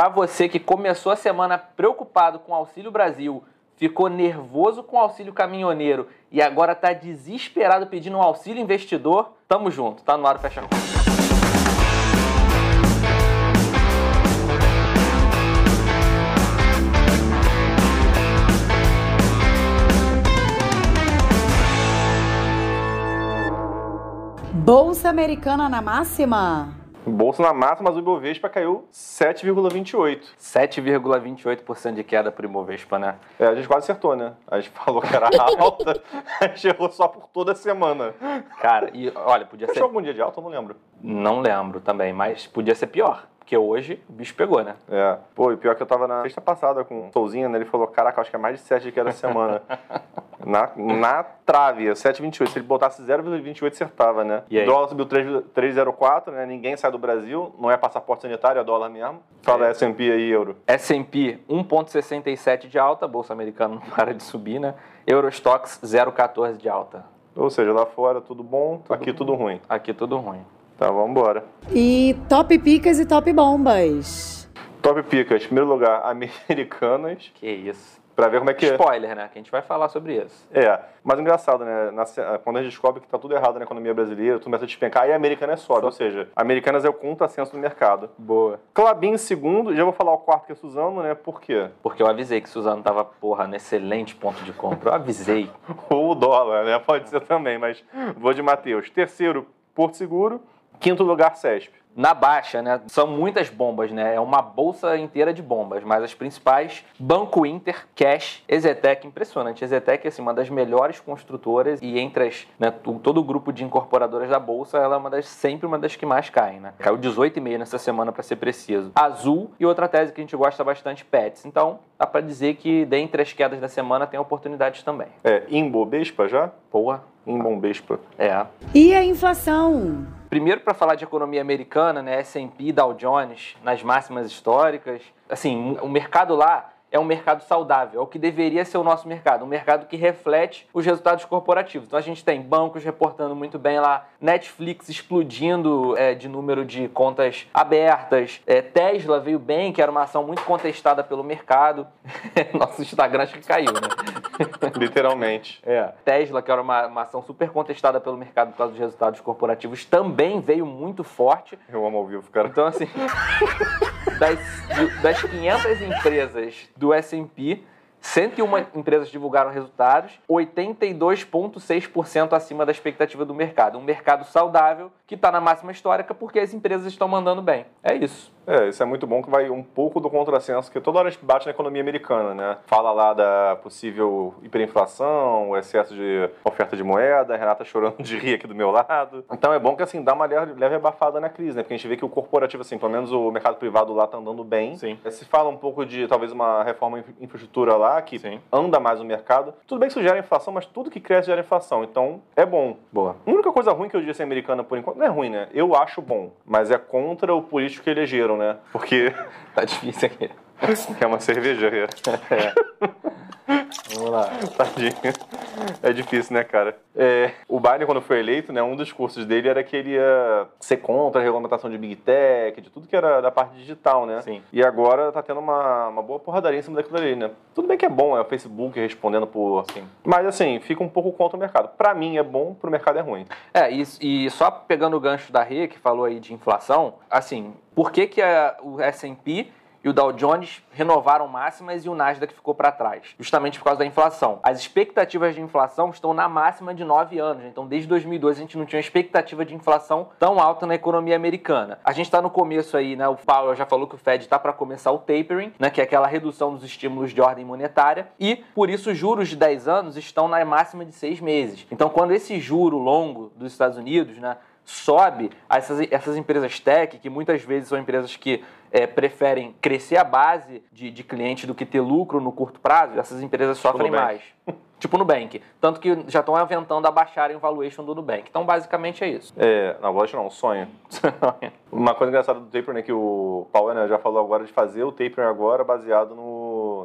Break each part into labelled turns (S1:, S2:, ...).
S1: Para você que começou a semana preocupado com o Auxílio Brasil, ficou nervoso com o auxílio caminhoneiro e agora está desesperado pedindo um auxílio investidor, tamo junto, tá no ar Fecha Conta.
S2: Bolsa Americana na máxima?
S3: Bolsa na máxima, mas o Ibovespa caiu 7,28.
S1: 7,28% de queda para o Ibovespa, né?
S3: É, a gente quase acertou, né? A gente falou que era alta, a gente errou só por toda a semana.
S1: Cara, e olha, podia
S3: Fechou
S1: ser...
S3: algum dia de alta? Eu não lembro.
S1: Não lembro também, mas podia ser pior. Porque hoje o bicho pegou, né?
S3: É. Pô, e pior que eu tava na sexta passada com o Souzinha, né? Ele falou, caraca, acho que é mais de 7 de cada semana. na, na trave, 7,28. Se ele botasse 0,28, acertava, né?
S1: E aí?
S3: O dólar subiu 3 3,04, né? Ninguém sai do Brasil, não é passaporte sanitário, é dólar mesmo. Fala
S1: É.
S3: S&P aí, euro.
S1: S&P 1,67 de alta, Bolsa Americana não para de subir, né? Eurostox 0,14 de alta.
S3: Ou seja, lá fora tudo bom, aqui tudo ruim.
S1: Aqui tudo ruim.
S3: Tá, vamos embora.
S2: E top picas e top bombas.
S3: Top picas. Primeiro lugar, americanas.
S1: Que isso.
S3: Pra ver como é que é.
S1: Spoiler, né? Que a gente vai falar sobre isso.
S3: É, mas engraçado, né? Na quando a gente descobre que tá tudo errado na economia brasileira, tudo começa a despencar, aí a americana é sobe.
S1: Só-
S3: Ou seja, Americanas é o contrassenso do mercado.
S1: Boa.
S3: Clabin em segundo, já vou falar o quarto que é Suzano, né? Por quê?
S1: Porque eu avisei que Suzano tava, porra, no excelente ponto de compra. Eu avisei.
S3: Ou o dólar, né? Pode ser também, mas vou de Matheus. Terceiro, Porto Seguro. Quinto lugar, CESP.
S1: Na baixa, né? São muitas bombas, né? É uma bolsa inteira de bombas, mas as principais: Banco Inter, Cash, Ezetec, impressionante. Ezetec é assim, uma das melhores construtoras e entre as, né, todo o grupo de incorporadoras da bolsa, ela é uma das, sempre uma das que mais caem, né? Caiu 18,5 nessa semana para ser preciso. Azul e outra tese que a gente gosta bastante, Pets. Então, dá para dizer que dentre as quedas da semana tem oportunidades também.
S3: É, Imbobespa já?
S1: Porra,
S3: Imbombespa.
S1: é.
S2: E a inflação?
S1: Primeiro, para falar de economia americana, né, S&P, Dow Jones, nas máximas históricas. Assim, o mercado lá é um mercado saudável, é o que deveria ser o nosso mercado, um mercado que reflete os resultados corporativos. Então a gente tem bancos reportando muito bem lá, Netflix explodindo é, de número de contas abertas, é, Tesla veio bem, que era uma ação muito contestada pelo mercado. Nosso Instagram acho que caiu, né?
S3: Literalmente.
S1: É. Tesla, que era uma, uma ação super contestada pelo mercado por causa dos resultados corporativos, também veio muito forte.
S3: Eu amo ao vivo, cara.
S1: Então, assim, das, das 500 empresas do S&P, 101 empresas divulgaram resultados, 82,6% acima da expectativa do mercado. Um mercado saudável que está na máxima histórica porque as empresas estão mandando bem. É isso.
S3: É, isso é muito bom que vai um pouco do contrassenso que toda hora a gente bate na economia americana, né? Fala lá da possível hiperinflação, o excesso de oferta de moeda, a Renata chorando de rir aqui do meu lado. Então é bom que assim dá uma leve, abafada na crise, né? Porque a gente vê que o corporativo, assim, pelo menos o mercado privado lá tá andando bem.
S1: Sim.
S3: Se fala um pouco de talvez uma reforma em infraestrutura lá, que
S1: Sim.
S3: anda mais no mercado. Tudo bem que isso gera inflação, mas tudo que cresce gera inflação. Então é bom.
S1: Boa.
S3: A única coisa ruim que eu disse americana por enquanto, não é ruim, né? Eu acho bom, mas é contra o político que elegeram, né? Porque
S1: Tá difícil aqui.
S3: é uma cervejaria.
S1: Vamos lá.
S3: Tadinho. É difícil, né, cara? É, o Biden, quando foi eleito, né, um dos cursos dele era que ele ia ser contra a regulamentação de Big Tech, de tudo que era da parte digital, né?
S1: Sim.
S3: E agora tá tendo uma, uma boa porradaria em cima daquilo ali, né? Tudo bem que é bom, é o Facebook respondendo por...
S1: Sim.
S3: Mas, assim, fica um pouco contra o mercado. Pra mim é bom, pro mercado é ruim.
S1: É, e, e só pegando o gancho da Rê, que falou aí de inflação, assim, por que, que a- o S&P e o Dow Jones renovaram máximas e o Nasdaq ficou para trás? Justamente por causa da inflação. As expectativas de inflação estão na máxima de 9 anos. Então, desde 2012, a gente não tinha expectativa de inflação tão alta na economia americana. A gente está no começo aí, né? O Powell já falou que o Fed está para começar o tapering, né? Que é aquela redução dos estímulos de ordem monetária. E, por isso, os juros de 10 anos estão na máxima de 6 meses. Então, quando esse juro longo dos Estados Unidos, né? Sobe, essas, essas empresas tech, que muitas vezes são empresas que é, preferem crescer a base de, de cliente do que ter lucro no curto prazo, essas empresas sofrem
S3: Nubank.
S1: mais. tipo Nubank. Tanto que já estão aventando a baixarem o valuation do Nubank. Então, basicamente é isso.
S3: É, não, voz não, sonho. Uma coisa engraçada do taper, né, que o Paulo né, já falou agora de fazer o taper agora baseado no,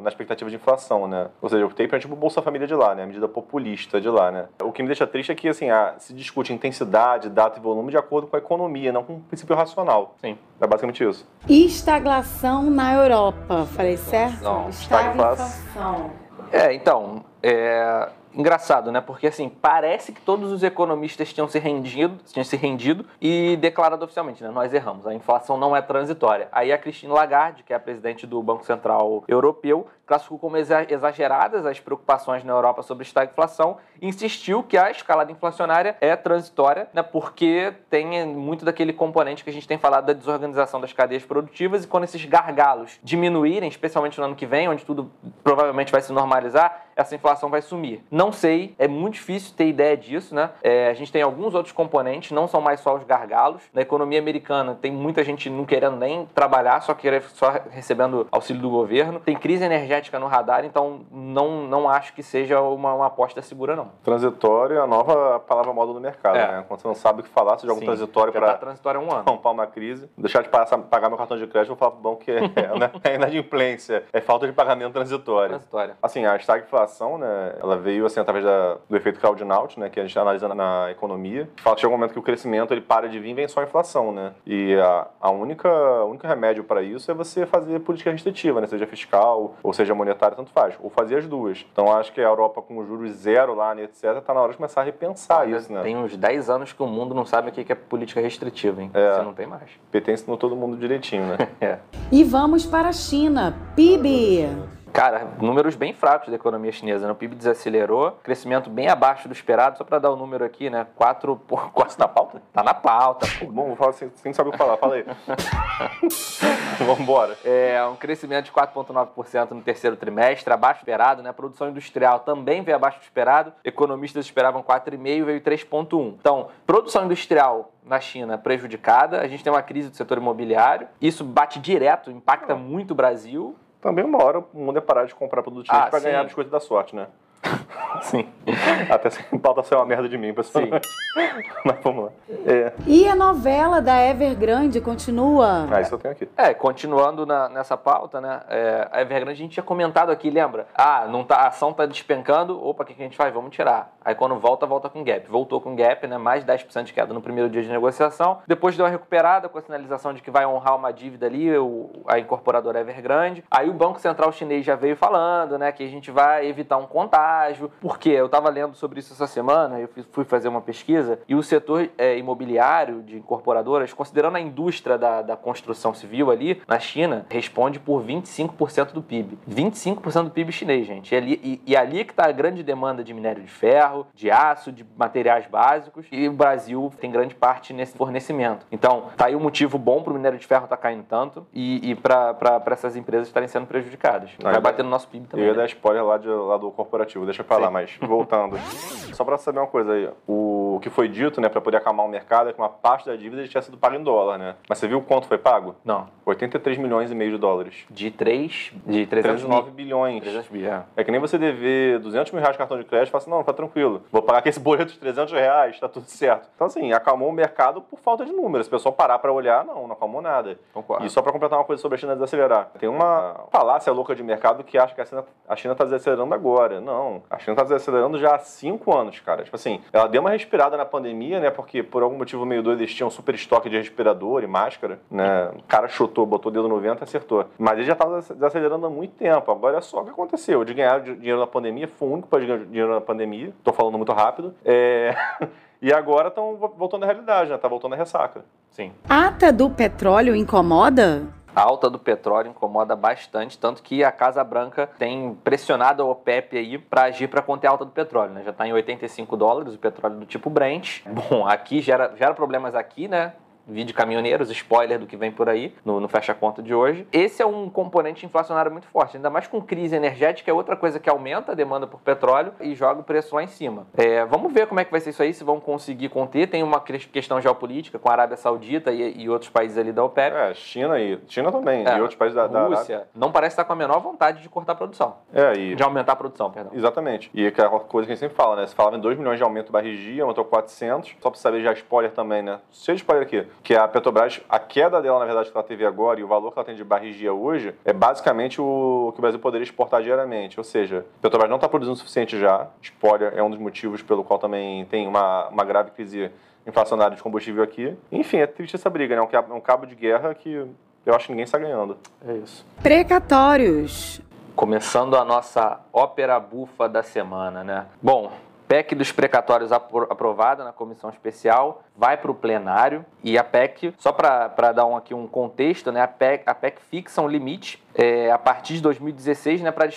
S3: na expectativa de inflação, né? Ou seja, eu optei para tipo o Bolsa Família de lá, né? A medida populista de lá, né? O que me deixa triste é que, assim, a, se discute intensidade, data e volume de acordo com a economia, não com o princípio racional.
S1: Sim.
S3: É basicamente isso.
S2: Estaglação na Europa. Falei certo?
S1: Não,
S2: Estagflação.
S1: É, então, é engraçado, né? Porque assim, parece que todos os economistas tinham se rendido, tinham se rendido e declarado oficialmente, né? Nós erramos, a inflação não é transitória. Aí a Christine Lagarde, que é a presidente do Banco Central Europeu, classificou como exageradas as preocupações na Europa sobre estagflação e insistiu que a escalada inflacionária é transitória, né, porque tem muito daquele componente que a gente tem falado da desorganização das cadeias produtivas e quando esses gargalos diminuírem, especialmente no ano que vem, onde tudo provavelmente vai se normalizar, essa inflação vai sumir. Não sei, é muito difícil ter ideia disso, né? É, a gente tem alguns outros componentes, não são mais só os gargalos. Na economia americana tem muita gente não querendo nem trabalhar, só querendo só recebendo auxílio do governo. Tem crise energética no radar, então não, não acho que seja uma, uma aposta segura, não.
S3: Transitório é a nova palavra moda do mercado,
S1: É.
S3: né? Quando você não sabe o que falar, você joga um
S1: Sim,
S3: transitório
S1: já
S3: para
S1: tá transitório um ano.
S3: tampar uma crise. Deixar de passar- pagar meu cartão de crédito, vou falar pro banco que é, não é inadimplência, é falta de pagamento transitório.
S1: Transitória.
S3: Assim, a estagflação, né, ela veio assim através da- do efeito Claudinaut, né, que a gente analisa na, na economia. Fala que chega um momento que o crescimento ele para de vir e vem só a inflação, né? E a, a única, o único remédio para isso é você fazer política restritiva, né, seja fiscal ou seja monetária, tanto faz, ou fazer as duas. Então acho que a Europa com juros zero lá, né, etc, tá na hora de começar a repensar isso, né?
S1: Tem uns 10 anos que o mundo não sabe o que que é política restritiva, hein?
S3: É.
S1: Você não tem mais.
S3: PT ensinou todo mundo direitinho, né?
S1: É.
S2: E vamos para a China. PIB.
S1: Cara, números bem fracos da economia chinesa, né? O PIB desacelerou, crescimento bem abaixo do esperado, só para dar o número aqui, né? 4 por 4
S3: na pauta?
S1: Tá na pauta, pô.
S3: Bom, vou falar sem, sem saber o que falar, fala aí. Vambora.
S1: É um crescimento de 4,9% no terceiro trimestre, abaixo do esperado, né? A produção industrial também veio abaixo do esperado. Economistas esperavam 4,5% veio 3,1%. Então, produção industrial na China prejudicada, a gente tem uma crise do setor imobiliário, isso bate direto, impacta muito o Brasil.
S3: Também uma hora o mundo é parar de comprar produtos
S1: Ah,
S3: para ganhar biscoito da sorte, né?
S1: Sim.
S3: Até sem pauta ser uma merda de mim, pessoal.
S1: Sim.
S3: Mas vamos lá. É.
S2: E a novela da Evergrande continua.
S3: Ah, isso eu tenho aqui.
S1: É, continuando na- nessa pauta, né? é, a Evergrande a gente tinha comentado aqui, lembra? Ah, não tá, a ação tá despencando, opa, o que, que a gente faz? Vamos tirar. Aí quando volta, volta com gap. Voltou com gap, né? Mais 10% de queda no primeiro dia de negociação. Depois deu uma recuperada com a sinalização de que vai honrar uma dívida ali, o- a incorporadora Evergrande. Aí o Banco Central Chinês já veio falando, né? Que a gente vai evitar um contágio. Porque eu tava lendo sobre isso essa semana, eu fui fazer uma pesquisa, e o setor é, imobiliário de incorporadoras, considerando a indústria da, da construção civil ali na China, responde por 25% do PIB. 25% do PIB chinês, gente. E ali, e, e ali que está a grande demanda de minério de ferro, de aço, de materiais básicos, e o Brasil tem grande parte nesse fornecimento. Então, tá aí um motivo bom para o minério de ferro estar caindo tanto e, e para essas empresas estarem sendo prejudicadas. Vai bater no nosso PIB
S3: Eu
S1: também.
S3: ia
S1: né?
S3: dar spoiler lá, de, lá do corporativo, deixa pra lá. Mas voltando. Só pra saber uma coisa aí, o que foi dito, né, pra poder acalmar o mercado é que uma parte da dívida tinha sido paga em dólar, né? Mas você viu quanto foi pago?
S1: Não.
S3: 83 milhões e meio de dólares.
S1: De 3, de 300
S3: 309
S1: mil.
S3: bilhões.
S1: 300 bi, é.
S3: É que nem você dever 200 mil reais de cartão de crédito e fala assim, não, tá tranquilo. Vou pagar aqui esse boleto de 300 reais, tá tudo certo. Então, assim, acalmou o mercado por falta de números. Se o pessoal parar pra olhar, não, não acalmou nada.
S1: Concordo.
S3: E só pra completar uma coisa sobre a China desacelerar. Tem uma falácia louca de mercado que acha que a China, a China tá desacelerando agora. Não. A China tá desacelerando já há cinco anos, cara. Tipo assim, ela deu uma respirada na pandemia, né? Porque por algum motivo meio doido eles tinham super estoque de respirador e máscara, né? O cara chutou, botou o dedo no vento e acertou. Mas ele já tava desacelerando há muito tempo. Agora é só o que aconteceu. De ganhar di- dinheiro na pandemia, foi o único para ganhar dinheiro na pandemia. Tô falando muito rápido. É... E agora estão voltando à realidade, né? Tá voltando à ressaca.
S1: Sim.
S2: Ata do petróleo incomoda?
S1: A alta do petróleo incomoda bastante, tanto que a Casa Branca tem pressionado a OPEP aí para agir para conter a alta do petróleo, né? Já está em 85 dólares o petróleo do tipo Brent. Bom, aqui gera, gera problemas aqui, né? Vídeo caminhoneiros, spoiler do que vem por aí no, no fecha conta de hoje. Esse é um componente inflacionário muito forte, ainda mais com crise energética, é outra coisa que aumenta a demanda por petróleo e joga o preço lá em cima. É, vamos ver como é que vai ser isso aí, se vão conseguir conter. Tem uma que- questão geopolítica com a Arábia Saudita e, e outros países ali da OPEP.
S3: É, China e. China também.
S1: É,
S3: e outros países da, da
S1: Rússia não parece estar com a menor vontade de cortar a produção.
S3: É, e
S1: De aumentar a produção, perdão.
S3: Exatamente. E aquela coisa que a gente sempre fala, né? Você falava em 2 milhões de aumento barra G, aumentou 400. Só pra saber já spoiler também, né? De spoiler aqui. Que a Petrobras, a queda dela, na verdade, que ela teve agora e o valor que ela tem de barrigia hoje é basicamente o que o Brasil poderia exportar diariamente. Ou seja, a Petrobras não está produzindo o suficiente já. Spoiler é um dos motivos pelo qual também tem uma, uma grave crise inflacionária de combustível aqui. Enfim, é triste essa briga, né? É um cabo de guerra que eu acho que ninguém está ganhando.
S1: É isso.
S2: Precatórios.
S1: Começando a nossa ópera bufa da semana, né? Bom, PEC dos precatórios aprovada na comissão especial, vai para o plenário e a PEC, só para dar um, aqui um contexto, né, a, PEC, a PEC fixa um limite é, a partir de 2016 né, para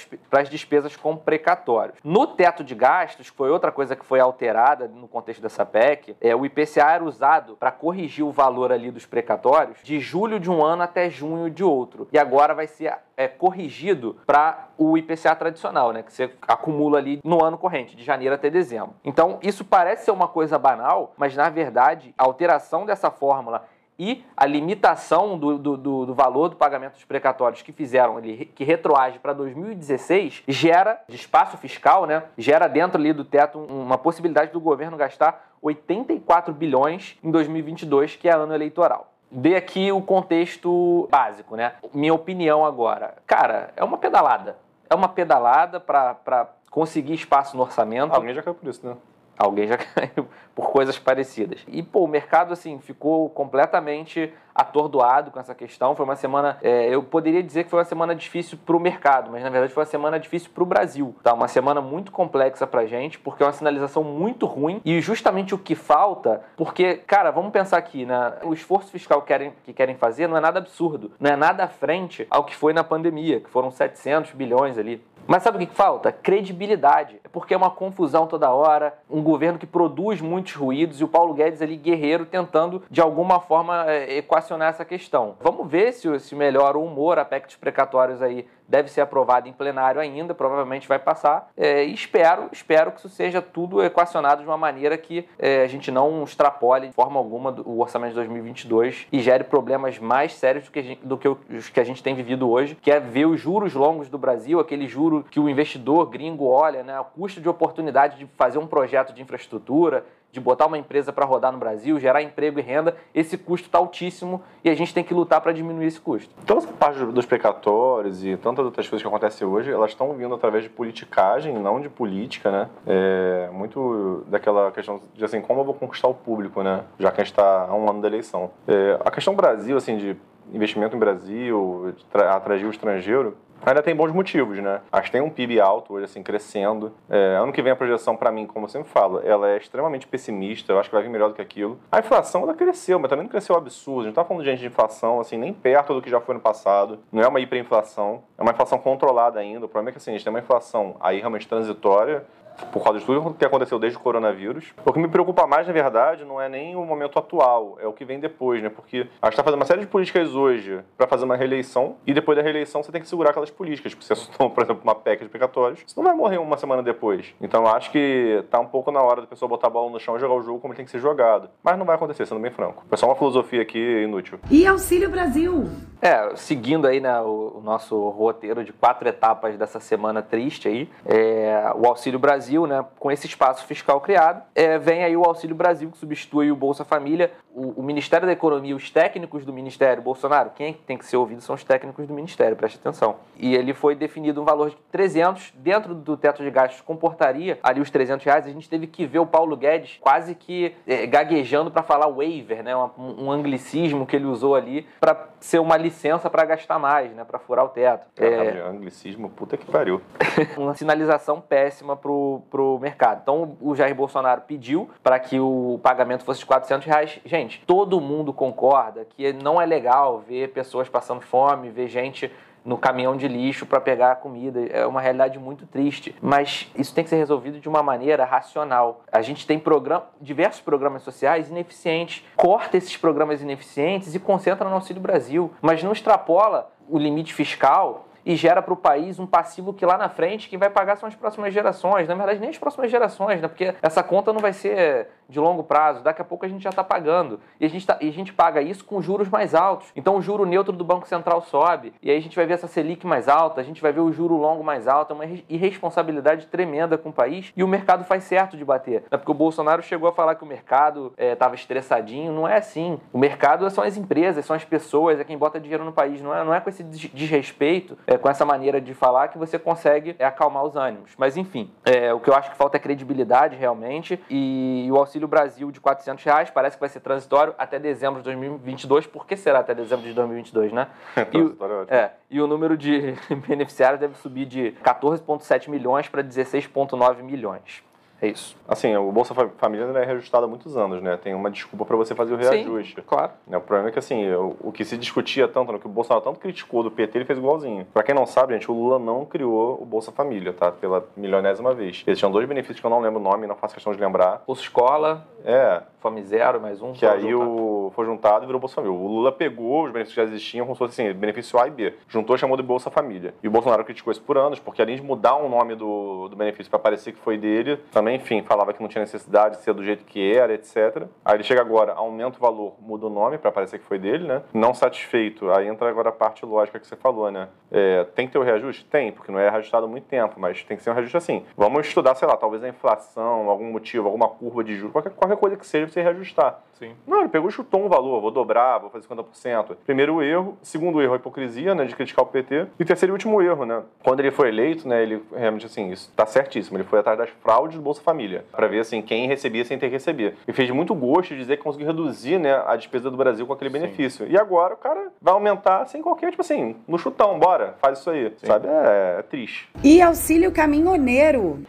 S1: as despesas com precatórios. No teto de gastos, que foi outra coisa que foi alterada no contexto dessa PEC, é, o IPCA era usado para corrigir o valor ali dos precatórios de julho de um ano até junho de outro. E agora vai ser é, corrigido para o IPCA tradicional, né, que você acumula ali no ano corrente, de janeiro até dezembro. Então, isso parece ser uma coisa banal, mas na verdade, a alteração dessa fórmula e a limitação do, do, do, valor do pagamento dos precatórios que fizeram ali, que retroage para 2016, gera de espaço fiscal, né? Gera dentro ali do teto uma possibilidade do governo gastar 84 bilhões em 2022, que é ano eleitoral. Dê aqui o contexto básico, né? Minha opinião agora. Cara, é uma pedalada. É uma pedalada para conseguir espaço no orçamento.
S3: Alguém já caiu por isso, né?
S1: Alguém já caiu por coisas parecidas. E, pô, o mercado, assim, ficou completamente atordoado com essa questão. Foi uma semana, é, eu poderia dizer que foi uma semana difícil para o mercado, mas na verdade foi uma semana difícil para o Brasil. Tá? Uma semana muito complexa para gente, porque é uma sinalização muito ruim e justamente o que falta, porque, cara, vamos pensar aqui, né? O esforço fiscal que querem, que querem fazer não é nada absurdo, não é nada à frente ao que foi na pandemia, que foram 700 bilhões ali. Mas sabe o que falta? Credibilidade. É porque é uma confusão toda hora, um governo que produz muitos ruídos e o Paulo Guedes ali guerreiro tentando de alguma forma é, equacionar essa questão. Vamos ver se, se melhora o humor, a PEC dos precatórios aí deve ser aprovado em plenário ainda, provavelmente vai passar. É, espero, espero que isso seja tudo equacionado de uma maneira que é, a gente não extrapole de forma alguma o orçamento de 2022 e gere problemas mais sérios do que, gente, do que os que a gente tem vivido hoje, que é ver os juros longos do Brasil, aquele juro que o investidor gringo olha, né, o custo de oportunidade de fazer um projeto de infraestrutura, de botar uma empresa para rodar no Brasil, gerar emprego e renda, esse custo está altíssimo e a gente tem que lutar para diminuir esse custo.
S3: Toda essa parte dos precatórios e tantas outras coisas que acontecem hoje, elas estão vindo através de politicagem, não de política, né? É muito daquela questão de assim, como eu vou conquistar o público, né? Já que a gente está a um ano da eleição. É, a questão Brasil, assim, de investimento em Brasil, atrair o estrangeiro, ainda tem bons motivos, né? Acho que tem um PIB alto hoje, assim, crescendo. É, ano que vem a projeção, para mim, como eu sempre falo, ela é extremamente pessimista. Eu acho que vai vir melhor do que aquilo. A inflação, ela cresceu, mas também não cresceu absurdo. A gente tá falando de gente de inflação, assim, nem perto do que já foi no passado. Não é uma hiperinflação. É uma inflação controlada ainda. O problema é que, assim, a gente tem uma inflação aí realmente transitória por causa de tudo que aconteceu desde o coronavírus. O que me preocupa mais, na verdade, não é nem o momento atual, é o que vem depois, né? Porque a gente está fazendo uma série de políticas hoje para fazer uma reeleição e depois da reeleição você tem que segurar aquelas políticas. Porque se você por exemplo, uma PEC de precatórios, você não vai morrer uma semana depois. Então eu acho que tá um pouco na hora da pessoa botar a bola no chão e jogar o jogo como ele tem que ser jogado. Mas não vai acontecer, sendo bem franco. É só uma filosofia aqui inútil.
S2: E Auxílio Brasil?
S1: É, seguindo aí né, o, o nosso roteiro de quatro etapas dessa semana triste aí, é, o Auxílio Brasil, né, com esse espaço fiscal criado, é, vem aí o Auxílio Brasil, que substitui o Bolsa Família. O, o, Ministério da Economia, os técnicos do Ministério, Bolsonaro, quem tem que ser ouvido são os técnicos do Ministério, preste atenção. E ele foi definido um valor de 300, dentro do teto de gastos, comportaria ali os 300 reais. A gente teve que ver o Paulo Guedes quase que é, gaguejando para falar waiver, né, um, um anglicismo que ele usou ali para ser uma licença para gastar mais, né, para furar o teto.
S3: É, anglicismo, puta que pariu.
S1: uma sinalização péssima pro, pro mercado. Então o Jair Bolsonaro pediu para que o pagamento fosse de 400 reais. Gente, todo mundo concorda que não é legal ver pessoas passando fome, ver gente no caminhão de lixo para pegar comida. É uma realidade muito triste. Mas isso tem que ser resolvido de uma maneira racional. A gente tem program diversos programas sociais ineficientes. Corta esses programas ineficientes e concentra no Auxílio Brasil. Mas não extrapola o limite fiscal e gera para o país um passivo que lá na frente quem vai pagar são as próximas gerações. Na verdade, nem as próximas gerações, né? Porque essa conta não vai ser de longo prazo. Daqui a pouco a gente já está pagando. E a, gente tá, e a gente paga isso com juros mais altos. Então o juro neutro do Banco Central sobe. E aí a gente vai ver essa Selic mais alta, a gente vai ver o juro longo mais alto. É uma irresponsabilidade tremenda com o país. E o mercado faz certo de bater. Não é porque o Bolsonaro chegou a falar que o mercado estava é, estressadinho. Não é assim. O mercado são as empresas, são as pessoas, é quem bota dinheiro no país. Não é, não é com esse desrespeito, é, com essa maneira de falar que você consegue é, acalmar os ânimos. Mas enfim, é, o que eu acho que falta é credibilidade realmente. E, o auxílio Auxílio Brasil de 400 reais, parece que vai ser transitório até dezembro de 2022. Por que será até dezembro de 2022, né?
S3: É, e, o,
S1: é, e o número de beneficiários deve subir de 14,7 milhões para 16,9 milhões. É isso.
S3: Assim, o Bolsa Família é reajustado há muitos anos, né? Tem uma desculpa para você fazer o reajuste.
S1: Sim, claro.
S3: É, o problema é que, assim, o, o que se discutia tanto, no que o Bolsonaro tanto criticou do PT, ele fez igualzinho. Para quem não sabe, gente, o Lula não criou o Bolsa Família, tá? Pela milionésima vez. Eles tinham dois benefícios que eu não lembro o nome, não faço questão de lembrar.
S1: Bolsa Escola.
S3: É.
S1: Fome Zero, mais um.
S3: Que aí o, foi juntado e virou Bolsa Família. O Lula pegou os benefícios que já existiam, como se fosse assim, benefício A e B. Juntou e chamou de Bolsa Família. E o Bolsonaro criticou isso por anos, porque além de mudar o nome do, do benefício para parecer que foi dele, também, enfim, falava que não tinha necessidade de ser do jeito que era, etc. Aí ele chega agora, aumenta o valor, muda o nome para parecer que foi dele, né? Não satisfeito, aí entra agora a parte lógica que você falou, né? É, tem que ter o reajuste? Tem, porque não é reajustado há muito tempo, mas tem que ser um reajuste assim. Vamos estudar, sei lá, talvez a inflação, algum motivo, alguma curva de juros, qualquer, qualquer coisa que seja pra você reajustar.
S1: Sim.
S3: Não, ele pegou e chutou um valor, vou dobrar, vou fazer 50%. Primeiro erro, segundo erro, a hipocrisia, né, de criticar o PT. E terceiro e último erro, né? Quando ele foi eleito, né, ele realmente, assim, isso tá certíssimo, ele foi atrás das fraudes do Bolsa Família, para ver, assim, quem recebia sem ter que receber. E fez muito gosto de dizer que conseguiu reduzir, né, a despesa do Brasil com aquele Sim. benefício. E agora o cara vai aumentar sem qualquer, tipo assim, no chutão, bora, faz isso aí, Sim. sabe? É, é triste.
S2: E auxílio caminhoneiro.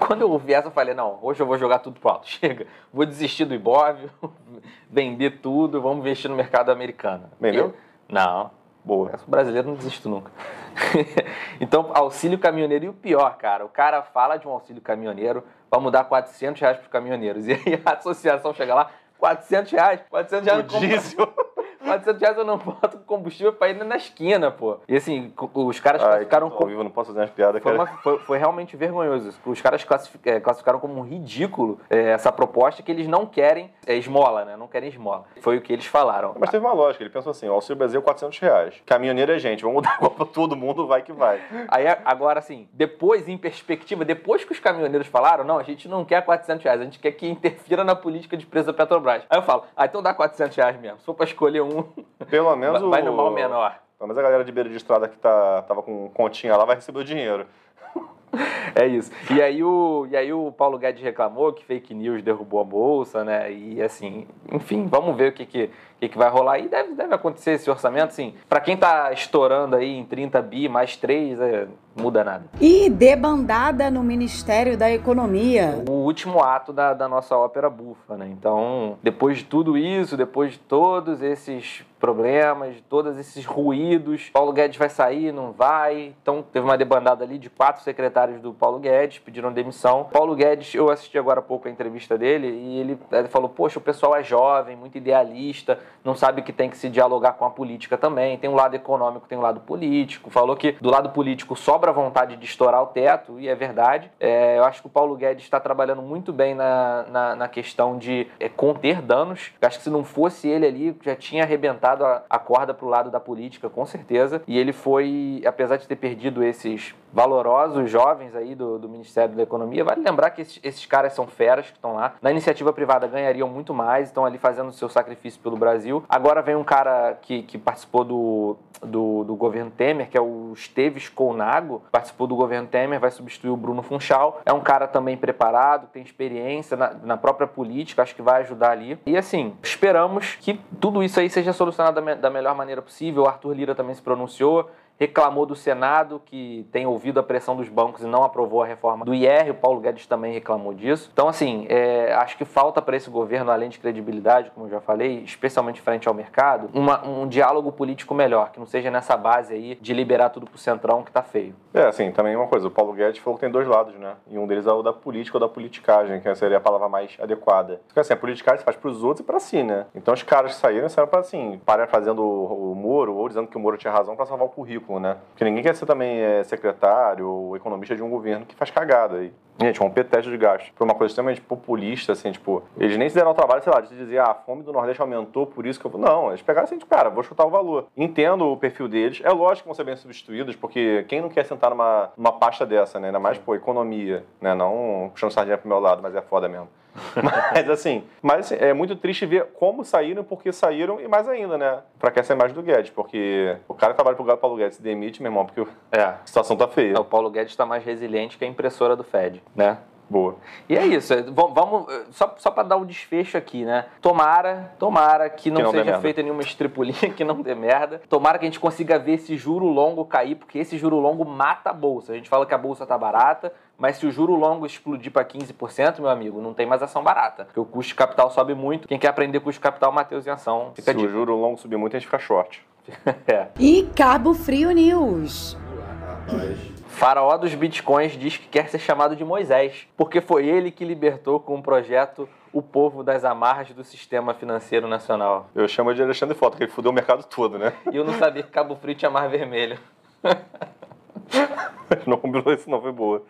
S1: Quando eu ouvi essa, eu falei, não, hoje eu vou jogar tudo pro alto, chega. Vou desistir do Ibov, vender tudo, vamos investir no mercado americano.
S3: Vendeu?
S1: Não. Boa. O brasileiro não desiste nunca. então, auxílio caminhoneiro. E o pior, cara, o cara fala de um auxílio caminhoneiro para mudar 400 reais para os caminhoneiros. E aí a associação chega lá, 400 reais? 400 reais
S3: o diesel.
S1: 400 reais eu não boto combustível pra ir na esquina, pô. E assim, os caras
S3: Ai,
S1: classificaram
S3: como. Eu não posso fazer umas piadas,
S1: foi. Uma, foi, foi, realmente vergonhoso. Os caras é, classificaram como um ridículo é, essa proposta que eles não querem é, esmola, né? Não querem esmola. Foi o que eles falaram.
S3: Mas teve uma lógica. Ele pensou assim: o Auxílio Brasil 400 reais. Caminhoneiro é gente, vamos dar igual pra todo mundo, vai que vai.
S1: Aí agora, assim, depois, em perspectiva, depois que os caminhoneiros falaram, não, a gente não quer 400 reais, a gente quer que interfira na política de preço da Petrobras. Aí eu falo, ah, então dá 400 reais mesmo. Se for pra escolher um.
S3: Pelo menos
S1: Vai no mal menor.
S3: Mas a galera de beira de estrada que tá, tava com continha lá vai receber o dinheiro.
S1: É isso. E aí, o, e aí o Paulo Guedes reclamou que fake news derrubou a bolsa, né? E assim, enfim, vamos ver o que, que, que, que vai rolar. E deve, deve acontecer esse orçamento, assim, para quem tá estourando aí em 30 bi mais 3, é, muda nada.
S2: E debandada no Ministério da Economia.
S1: O último ato da, da nossa ópera bufa, né? Então, depois de tudo isso, depois de todos esses problemas, de todos esses ruídos, Paulo Guedes vai sair, não vai. Então, teve uma debandada ali de quatro secretários do Paulo Guedes, pediram demissão. Paulo Guedes, eu assisti agora há pouco a entrevista dele e ele, ele falou: Poxa, o pessoal é jovem, muito idealista, não sabe que tem que se dialogar com a política também. Tem um lado econômico, tem um lado político. Falou que do lado político sobra vontade de estourar o teto, e é verdade. É, eu acho que o Paulo Guedes está trabalhando muito bem na, na, na questão de é, conter danos. Eu acho que se não fosse ele ali, já tinha arrebentado a, a corda para o lado da política, com certeza. E ele foi, apesar de ter perdido esses valorosos jovens aí do, do Ministério da Economia, vale lembrar que esses, esses caras são feras que estão lá. Na iniciativa privada ganhariam muito mais, estão ali fazendo o seu sacrifício pelo Brasil. Agora vem um cara que, que participou do, do, do governo Temer, que é o Esteves Colnago, participou do governo Temer, vai substituir o Bruno Funchal. É um cara também preparado, tem experiência na, na própria política, acho que vai ajudar ali. E assim, esperamos que tudo isso aí seja solucionado da, me, da melhor maneira possível. O Arthur Lira também se pronunciou reclamou do Senado, que tem ouvido a pressão dos bancos e não aprovou a reforma do IR. O Paulo Guedes também reclamou disso. Então, assim, é, acho que falta para esse governo, além de credibilidade, como eu já falei, especialmente frente ao mercado, uma, um diálogo político melhor, que não seja nessa base aí de liberar tudo pro Centrão, que tá feio.
S3: É, assim, também uma coisa, o Paulo Guedes falou que tem dois lados, né? E um deles é o da política ou da politicagem, que seria a palavra mais adequada. Porque, assim, a politicagem se faz pros outros e para si, né? Então, os caras que saíram, saíram para, assim, para fazendo o, o Moro, ou dizendo que o Moro tinha razão para salvar o currículo né? Porque ninguém quer ser também é, secretário ou economista de um governo que faz cagada aí. Gente, romper teto de gasto por uma coisa extremamente populista, assim, tipo, eles nem se deram o trabalho, sei lá, de dizer, ah, a fome do Nordeste aumentou, por isso que eu vou. Não, eles pegaram assim, tipo, cara, vou chutar o valor. Entendo o perfil deles, é lógico que vão ser bem substituídos, porque quem não quer sentar numa, numa pasta dessa, né? Ainda mais, pô, economia, né? Não puxando sardinha pro meu lado, mas é foda mesmo. mas assim, mas assim, é muito triste ver como saíram, porque saíram e mais ainda, né? Pra que essa imagem do Guedes, porque o cara que trabalha pro Paulo Guedes se demite, meu irmão, porque
S1: É.
S3: a situação tá feia.
S1: O Paulo Guedes está mais resiliente que a impressora do Fed, né?
S3: Boa.
S1: E é isso, é, vam- vamos, eh, só, só para dar o desfecho aqui, né? Tomara, tomara que não,
S3: não dê
S1: seja feita nenhuma estripulinha, que não dê merda. Tomara que a gente consiga ver esse juro longo cair, porque esse juro longo mata a bolsa. A gente fala que a bolsa tá barata, mas se o juro longo explodir para 15%, meu amigo, não tem mais ação barata. Porque o custo de capital sobe muito. Quem quer aprender custo de capital, Matheus em ação, fica
S3: Se o juro longo subir muito, a gente fica short.
S1: É.
S2: E Cabo Frio News.
S1: Faraó dos bitcoins diz que quer ser chamado de Moisés, porque foi ele que libertou com o projeto o povo das amarras do sistema financeiro nacional.
S3: Eu chamo de Alexandre Foto, que ele fudeu o mercado todo, né?
S1: E eu não sabia que Cabo Frio tinha mar vermelho.
S3: não combinou isso, não foi boa.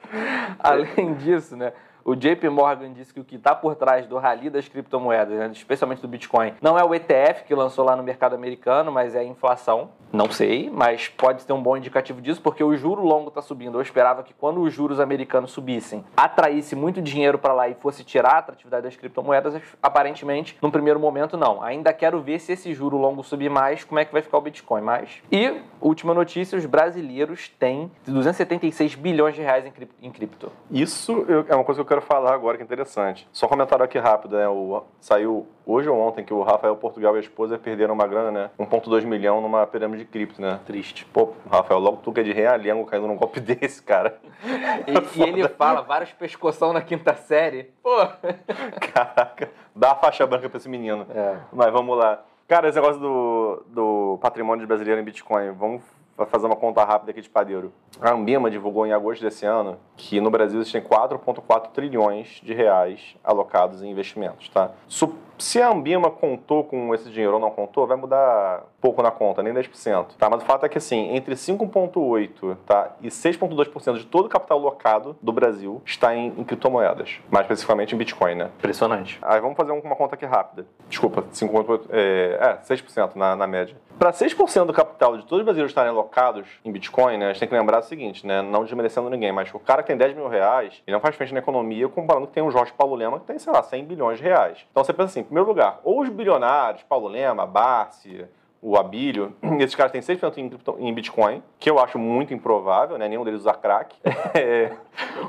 S1: Além disso, né? O JP Morgan disse que o que está por trás do rally das criptomoedas, né, especialmente do Bitcoin, não é o ETF que lançou lá no mercado americano, mas é a inflação. Não sei, mas pode ter um bom indicativo disso, porque o juro longo está subindo. Eu esperava que quando os juros americanos subissem, atraísse muito dinheiro para lá e fosse tirar a atratividade das criptomoedas. Aparentemente, num primeiro momento, não. Ainda quero ver se esse juro longo subir mais, como é que vai ficar o Bitcoin. Mas, e última notícia: os brasileiros têm 276 bilhões de reais em cripto.
S3: Isso é uma coisa que eu quero falar agora, que é interessante. Só um comentário aqui rápido, né? O, saiu hoje ou ontem que o Rafael Portugal e a esposa perderam uma grana, né? 1,2 milhão numa pirâmide de cripto, né?
S1: Triste.
S3: Pô, Rafael, logo tu que é de realengo caindo num golpe desse, cara.
S1: E, e ele fala vários pescoção na quinta série. Pô.
S3: Caraca, dá a faixa branca pra esse menino.
S1: É.
S3: Mas vamos lá. Cara, esse negócio do, do patrimônio brasileiro em Bitcoin, vamos fa- fazer uma conta rápida aqui de padeiro. A Ambima divulgou em agosto desse ano que no Brasil existem 4,4 trilhões de reais alocados em investimentos, tá? Su- Se a Ambima contou com esse dinheiro ou não contou, vai mudar pouco na conta, nem 10%. Tá? Mas o fato é que, assim, entre 5,8% tá, e 6,2% de todo o capital alocado do Brasil está em, em criptomoedas. Mais especificamente em Bitcoin, né?
S1: Impressionante.
S3: Aí vamos fazer uma conta aqui rápida. Desculpa, 5,8%, é, é, 6% na, na média. Para 6% do capital de todos os brasileiros estarem alocados em Bitcoin, né, a gente tem que lembrar o seguinte, né, não desmerecendo ninguém, mas o cara que tem 10 mil reais, ele não faz frente na economia comparando que tem o Jorge Paulo Lema que tem, sei lá, 100 bilhões de reais. Então você pensa assim, primeiro lugar, ou os bilionários, Paulo Lema, Barsi, o Abílio, esses caras têm 6% em, cripto- em Bitcoin, que eu acho muito improvável, né? Nenhum deles usa crack. É.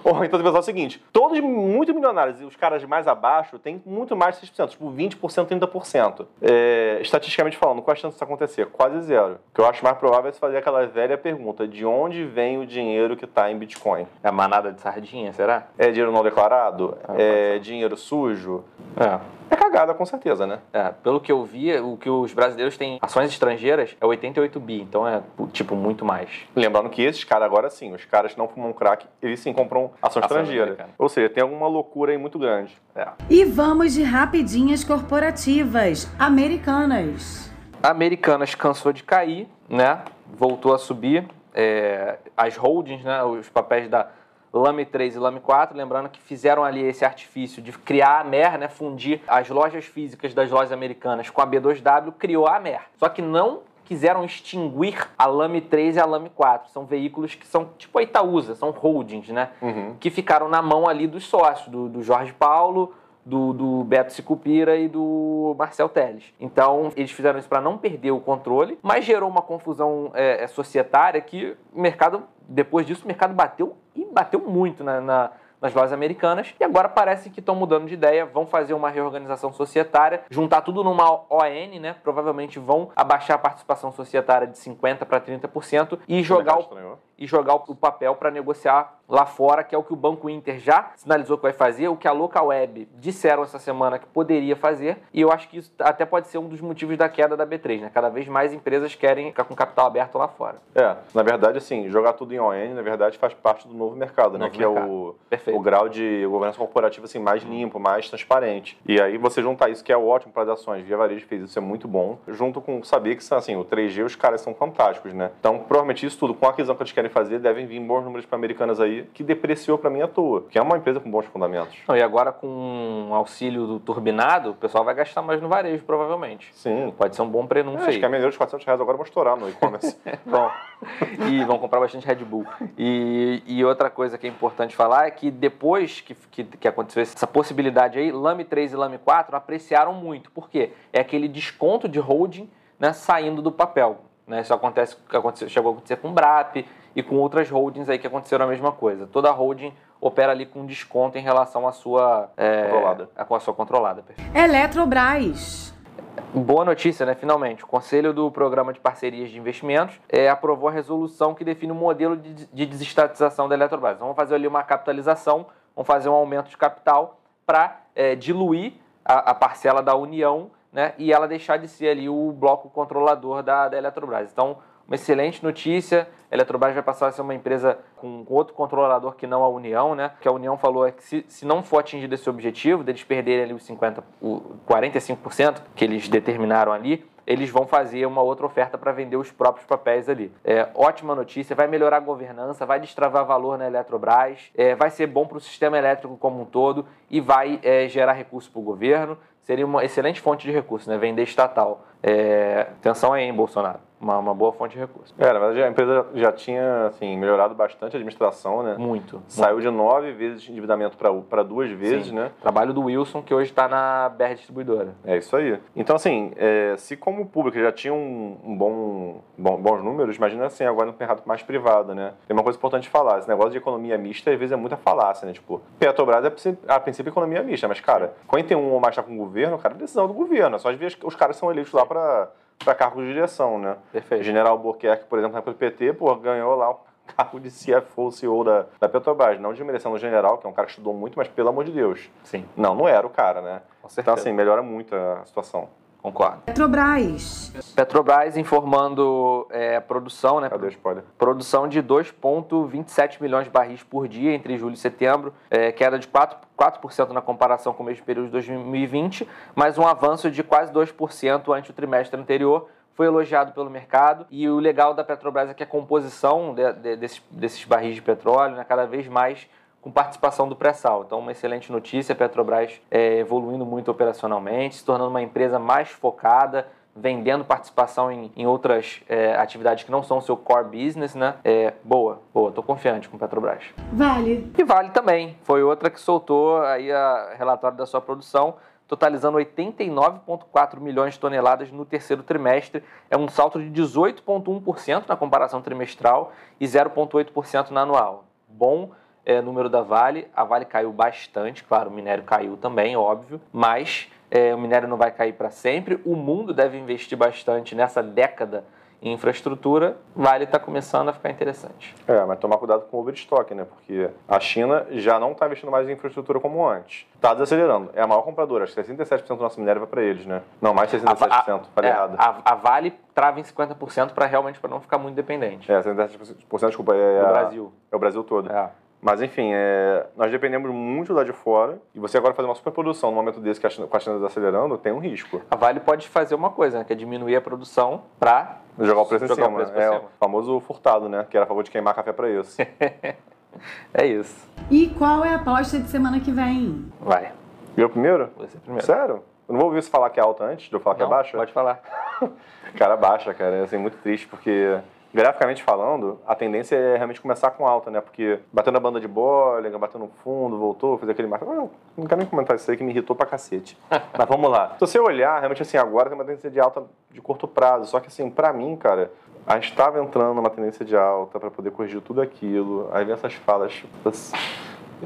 S3: Ou então você pensar o seguinte: todos muito milionários e os caras mais abaixo têm muito mais de 6%, tipo 20%, 30%. É, estatisticamente falando, qual a chance disso acontecer? Quase zero. O que eu acho mais provável é se fazer aquela velha pergunta: de onde vem o dinheiro que está em Bitcoin?
S1: É a manada de sardinha, será?
S3: É dinheiro não declarado?
S1: Ah,
S3: é dinheiro sujo?
S1: É.
S3: É cagada, com certeza, né?
S1: É, pelo que eu vi, o que os brasileiros têm ações estrangeiras é 88 bi, então é tipo muito mais.
S3: Lembrando que esses caras agora sim, os caras que não fumam crack, eles sim compram ação
S1: Ação
S3: estrangeira.
S1: americana.
S3: Ou seja, tem alguma loucura aí muito grande.
S1: É.
S2: E vamos de rapidinhas corporativas americanas.
S1: Americanas cansou de cair, né? Voltou a subir. É, as holdings, né? Os papéis da Lame 3 e Lame 4, lembrando que fizeram ali esse artifício de criar a Mer, né? Fundir as lojas físicas das lojas americanas com a B2W, criou a Mer. Só que não quiseram extinguir a Lame 3 e a Lame 4. São veículos que são tipo a Itaúsa, são holdings, né?
S3: Uhum.
S1: que ficaram na mão ali dos sócios, do, do Jorge Paulo, do, do Beto Sicupira e do Marcel Teles. Então, eles fizeram isso para não perder o controle, mas gerou uma confusão é, é, societária que o mercado, depois disso, o mercado bateu e bateu muito na- na, nas lojas americanas. E agora parece que estão mudando de ideia, vão fazer uma reorganização societária, juntar tudo numa ON, né? Provavelmente vão abaixar a participação societária de 50% para 30% e jogar o
S3: Estranhou.
S1: E jogar o papel para negociar lá fora, que é o que o Banco Inter já sinalizou que vai fazer, o que a Local Web disseram essa semana que poderia fazer, e eu acho que isso até pode ser um dos motivos da queda da B3, né? Cada vez mais empresas querem ficar com capital aberto lá fora.
S3: É, na verdade, assim, jogar tudo em ON, na verdade, faz parte do novo mercado, né?
S1: Novo
S3: que é
S1: mercado.
S3: o,
S1: Perfeito.
S3: o grau de governança corporativa assim, mais limpo, mais transparente. E aí você juntar isso, que é ótimo para as ações, Via Varejo fez isso, é muito bom, junto com saber que assim, o 3G, os caras são fantásticos, né? Então, provavelmente isso tudo, com a aquisição que eles querem fazer, devem vir bons números para Americanas aí, que depreciou para mim à toa, que é uma empresa com bons fundamentos.
S1: Não, e agora com o auxílio do turbinado, o pessoal vai gastar mais no varejo, provavelmente.
S3: Sim.
S1: Pode ser um bom
S3: É,
S1: prenúncio
S3: acho
S1: aí.
S3: que a melhor dos 400 reais agora vão estourar no e-commerce. Bom,
S1: e vão comprar bastante Red Bull. E, e outra coisa que é importante falar é que depois que, que, que aconteceu essa possibilidade aí, Lame 3 e Lame 4 apreciaram muito. Por quê? É aquele desconto de holding né, saindo do papel. Né? Isso acontece, aconteceu, chegou a acontecer com o BRAP e com outras holdings aí que aconteceram a mesma coisa. Toda holding opera ali com desconto em relação à sua... é,
S3: Controlada.
S1: a- com a sua controlada.
S2: Eletrobras.
S1: Boa notícia, né? Finalmente. O Conselho do Programa de Parcerias de Investimentos é, aprovou a resolução que define o modelo de, de desestatização da Eletrobras. Então, vamos fazer ali uma capitalização, vamos fazer um aumento de capital para diluir a, a parcela da União né? e ela deixar de ser ali o bloco controlador da, da Eletrobras. Então, uma excelente notícia. A Eletrobras vai passar a ser uma empresa com outro controlador que não a União, né? Que a União falou é que se, se não for atingido esse objetivo, deles perderem ali os 50, o 45% que eles determinaram ali, eles vão fazer uma outra oferta para vender os próprios papéis ali. É, ótima notícia, vai melhorar a governança, vai destravar valor na Eletrobras, é, vai ser bom para o sistema elétrico como um todo e vai é, gerar recursos para o governo. Seria uma excelente fonte de recursos, né? Vender estatal. É, atenção aí, hein, Bolsonaro. Uma, uma boa fonte de recursos.
S3: é, na verdade a empresa já tinha assim, melhorado bastante a administração, né?
S1: Muito.
S3: Saiu de nove vezes de endividamento para duas vezes,
S1: Sim.
S3: né?
S1: Trabalho do Wilson, que hoje está na BR Distribuidora.
S3: É isso aí. Então, assim, é, se como público já tinha um, um bom, bom- bons números, imagina assim, agora no mercado mais privado, né? Tem uma coisa importante de falar, esse negócio de economia mista, às vezes é muita falácia, né? Tipo, Petrobras é, a princípio- economia mista, mas, cara, quando tem um ou mais tá com o governo, cara, é decisão do governo. É só às vezes que os caras são eleitos lá para para cargos de direção, né?
S1: Perfeito.
S3: General Albuquerque, por exemplo, na época do PT, pô, ganhou lá o cargo de CFO, CEO da, da Petrobras. Não desmerecendo o general, que é um cara que estudou muito, mas pelo amor de Deus.
S1: Sim,
S3: Não, não era o cara, né?
S1: com certeza.
S3: Então, assim, melhora muito a situação.
S1: Concordo.
S2: Petrobras.
S1: Petrobras informando é, a produção, né?
S3: Cadê o spoiler?
S1: Produção de 2,27 milhões de barris por dia entre julho e setembro, é, queda de 4%, 4% na comparação com o mesmo período de 2020, mas um avanço de quase 2% ante o trimestre anterior. Foi elogiado pelo mercado e o legal da Petrobras é que a composição de- de- desses, desses barris de petróleo né, cada vez mais com participação do pré-sal. Então, uma excelente notícia, a Petrobras é, evoluindo muito operacionalmente, se tornando uma empresa mais focada, vendendo participação em, em outras é, atividades que não são o seu core business, né? É, boa, boa, tô confiante com Petrobras.
S2: Vale.
S1: E Vale também, foi outra que soltou aí a relatório da sua produção, totalizando 89,4 milhões de toneladas no terceiro trimestre. É um salto de 18,1% na comparação trimestral e 0,8% na anual. Bom é, número da Vale. A Vale caiu bastante, claro, o minério caiu também, óbvio, mas é, o minério não vai cair para sempre. O mundo deve investir bastante nessa década em infraestrutura. Vale está começando a ficar interessante.
S3: É, mas tomar cuidado com o overstock, né? Porque a China já não está investindo mais em infraestrutura como antes. Está desacelerando. É a maior compradora. Acho que 67% do nosso minério vai para eles, né? Não, mais de 67%. Falei
S1: é,
S3: errado.
S1: a, a Vale trava em 50% para realmente para não ficar muito dependente.
S3: É, 67%, desculpa, é,
S1: do
S3: a-
S1: Brasil.
S3: é o Brasil todo.
S1: É.
S3: Mas enfim, é, nós dependemos muito lá de fora. E você agora fazer uma superprodução num momento desse que a China, com a China desacelerando, tem um risco.
S1: A Vale pode fazer uma coisa, né, que é diminuir a produção para
S3: Jogar o preço em
S1: Jogar o
S3: cima.
S1: preço pra
S3: é
S1: cima.
S3: o famoso furtado, né? Que era a favor de queimar café para isso.
S1: É isso.
S2: E qual é a aposta de semana que vem?
S1: Vai.
S3: Viu primeiro?
S1: Você primeiro.
S3: Sério? Eu não vou ouvir você falar que é alta antes de eu falar que
S1: Não,
S3: é baixa?
S1: Pode falar.
S3: Cara, baixa, cara. É assim, muito triste, porque graficamente falando, a tendência é realmente começar com alta, né? Porque batendo a banda de Bollinger, batendo no fundo, voltou, fez aquele marco. Não, não quero nem comentar isso aí que me irritou pra cacete. Mas vamos lá. Se você olhar, realmente assim, agora tem uma tendência de alta de curto prazo. Só que assim, pra mim, cara, a gente estava entrando numa tendência de alta pra poder corrigir tudo aquilo. Aí vem essas falas, tipo, assim,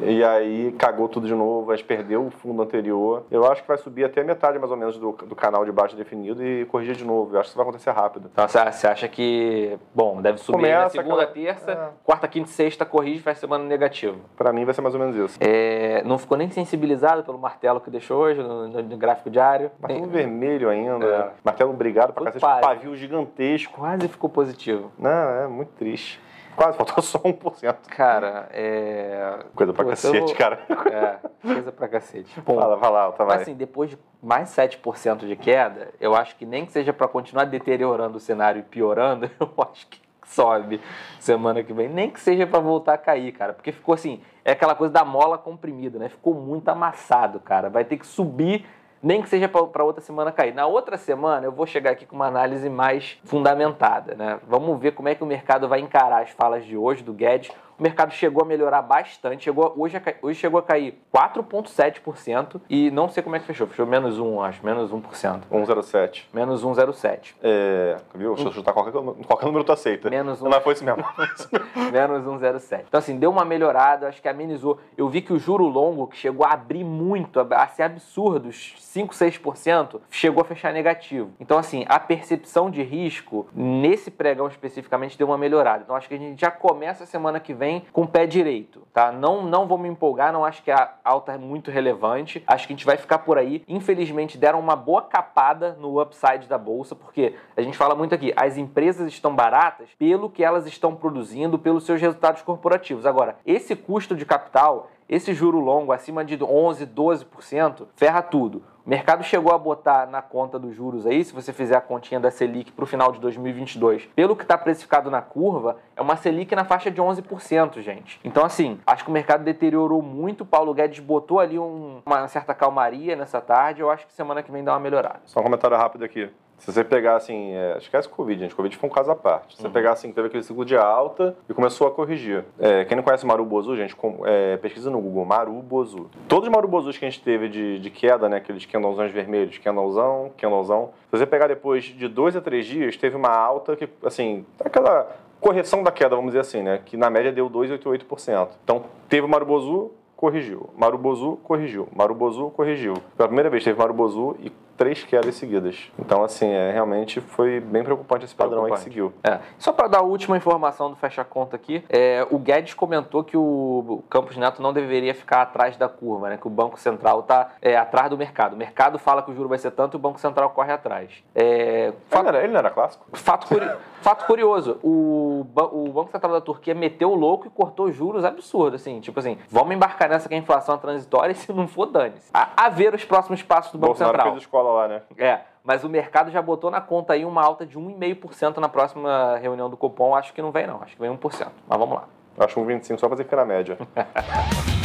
S3: E aí cagou tudo de novo, a gente perdeu o fundo anterior. Eu acho que vai subir até metade mais ou menos do, do canal de baixo definido e corrigir de novo. Eu acho que isso vai acontecer rápido.
S1: Então você acha que, bom, deve subir na
S3: Começa
S1: segunda,
S3: aquela-
S1: terça,
S3: É.
S1: quarta, quinta e sexta, corrige, faz semana negativa.
S3: Pra mim vai ser mais ou menos isso.
S1: É, não ficou nem sensibilizado pelo martelo que deixou hoje no, no- no gráfico diário.
S3: Martelo vermelho ainda.
S1: É.
S3: Martelo obrigado pra cacete.
S1: Pare.
S3: pavio gigantesco.
S1: Quase ficou positivo.
S3: Não, é muito triste. Quase, faltou só 1%.
S1: Cara, é.
S3: Coisa pra
S1: Pô,
S3: cacete, cara.
S1: É, coisa pra cacete. Bom,
S3: Fala, fala, Alta, vai.
S1: Mas assim, depois de mais 7% de queda, eu acho que nem que seja para continuar deteriorando o cenário e piorando, eu acho que sobe semana que vem. Nem que seja para voltar a cair, cara. Porque ficou assim, é aquela coisa da mola comprimida, né? Ficou muito amassado, cara. Vai ter que subir, nem que seja para outra semana cair. Na outra semana eu vou chegar aqui com uma análise mais fundamentada, né? Vamos ver como é que o mercado vai encarar as falas de hoje do Guedes. O mercado chegou a melhorar bastante, chegou, hoje, hoje chegou a cair 4,7% e não sei como é que fechou, fechou menos 1, acho, menos 1%.
S3: 107.
S1: Menos 1,07.
S3: É, viu? Se eu chutar qualquer, qualquer número tu aceita.
S1: Menos um.
S3: Não, mas foi isso mesmo.
S1: menos 1,07. Então, assim, deu uma melhorada, acho que amenizou. Eu vi que o juro longo, que chegou a abrir muito, a ser absurdo, uns 5, 6%, chegou a fechar negativo. Então, assim, a percepção de risco, nesse pregão especificamente, deu uma melhorada. Então, acho que a gente já começa a semana que vem com o pé direito, tá? Não, não vou me empolgar, não acho que a alta é muito relevante. Acho que a gente vai ficar por aí. Infelizmente, deram uma boa capada no upside da bolsa, porque a gente fala muito aqui, as empresas estão baratas pelo que elas estão produzindo, pelos seus resultados corporativos. Agora, esse custo de capital, esse juro longo acima de 11, 12%, ferra tudo. O mercado chegou a botar na conta dos juros aí, se você fizer a continha da Selic para o final de 2022, pelo que está precificado na curva, é uma Selic na faixa de 11%, gente. Então, assim, acho que o mercado deteriorou muito. O Paulo Guedes botou ali um- uma certa calmaria nessa tarde. Eu acho que semana que vem dá uma melhorada.
S3: Só um comentário rápido aqui. Se você pegar assim, é, esquece o Covid, gente. O Covid foi um caso à parte. Se você pegar assim, teve aquele ciclo de alta e começou a corrigir. É, quem não conhece Maru Bozu, gente, com- é, pesquisa no Google, Maru Bozu. Todos os Maru Bozus que a gente teve de, de queda, né? Aqueles candlezões vermelhos, candlezão, candlezão. Se você pegar depois de dois a três dias, teve uma alta que, assim, aquela correção da queda, vamos dizer assim, né? Que na média deu 2,88%. Então, teve o Maru Bozu, corrigiu. Marubozu corrigiu. Marubozu corrigiu. Pela primeira vez teve Marubozu e três quedas seguidas. Então, assim, é, realmente foi bem preocupante esse padrão aí que
S1: Preocupante.
S3: seguiu.
S1: É. Só para dar a última informação do Fecha Conta aqui, é, o Guedes comentou que o Campos Neto não deveria ficar atrás da curva, né? Que o Banco Central está atrás do mercado. O mercado fala que o juro vai ser tanto e o Banco Central corre atrás. É,
S3: Ele
S1: fato,
S3: não, era, ele não era clássico?
S1: fato, curi- fato curioso, o, o Banco Central da Turquia meteu o louco e cortou juros absurdos, assim, tipo assim, vamos embarcar nessa que a inflação é transitória e se não for, dane-se. A, a ver os próximos passos do Banco
S3: Bolsonaro
S1: Central.
S3: Escola lá, né?
S1: É, mas o mercado já botou na conta aí uma alta de 1,5% na próxima reunião do Copom. Acho que não vem, não. Acho que vem 1%. Mas vamos lá.
S3: Acho um 25 só pra fazer ficar na média.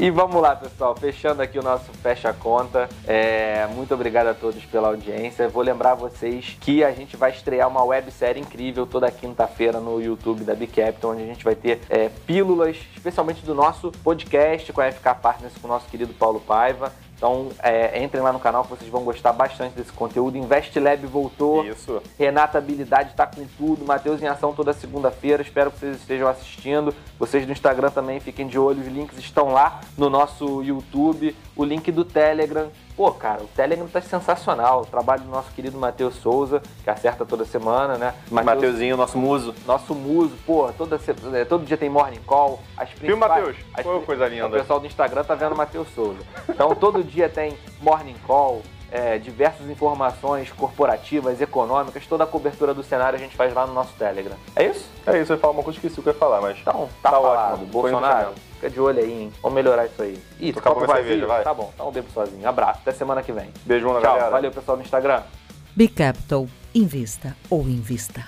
S1: E vamos lá, pessoal. Fechando aqui o nosso Fecha Conta. É, muito obrigado a todos pela audiência. Vou lembrar vocês que a gente vai estrear uma websérie incrível toda quinta-feira no YouTube da Bicapital, onde a gente vai ter é, pílulas, especialmente do nosso podcast com a FK Partners, com o nosso querido Paulo Paiva. Então, é, entrem lá no canal que vocês vão gostar bastante desse conteúdo. InvestLab voltou.
S3: Isso.
S1: Renata Habilidade está com tudo. Matheus em ação toda segunda-feira. Espero que vocês estejam assistindo. Vocês do Instagram também fiquem de olho. Os links estão lá no nosso YouTube. O link do Telegram. Pô, cara, o Telegram tá sensacional. O trabalho do nosso querido Matheus Souza, que acerta toda semana, né?
S3: Mateuzinho, nosso muso.
S1: Nosso muso, pô, toda, é, todo dia tem morning call. As
S3: Viu, Matheus?
S1: as
S3: Pô, coisa
S1: O
S3: linda.
S1: pessoal do Instagram tá vendo o Matheus Souza. Então todo dia tem morning call, é, diversas informações corporativas, econômicas, toda a cobertura do cenário a gente faz lá no nosso Telegram. É isso?
S3: É isso, eu ia falar uma coisa que esqueci o que eu ia falar, mas.
S1: Então, tá,
S3: Tá
S1: falado.
S3: ótimo.
S1: Bolsonaro, fica de olho aí, hein? Vamos melhorar isso aí. Ih,
S3: Tô acabando
S1: copo
S3: a cerveja, vai.
S1: Tá bom, então eu bebo sozinho. Abraço, até semana que vem.
S3: Beijão na
S1: Tchau,
S3: galera.
S1: valeu pessoal no Instagram.
S2: Bicapital. Invista ou invista.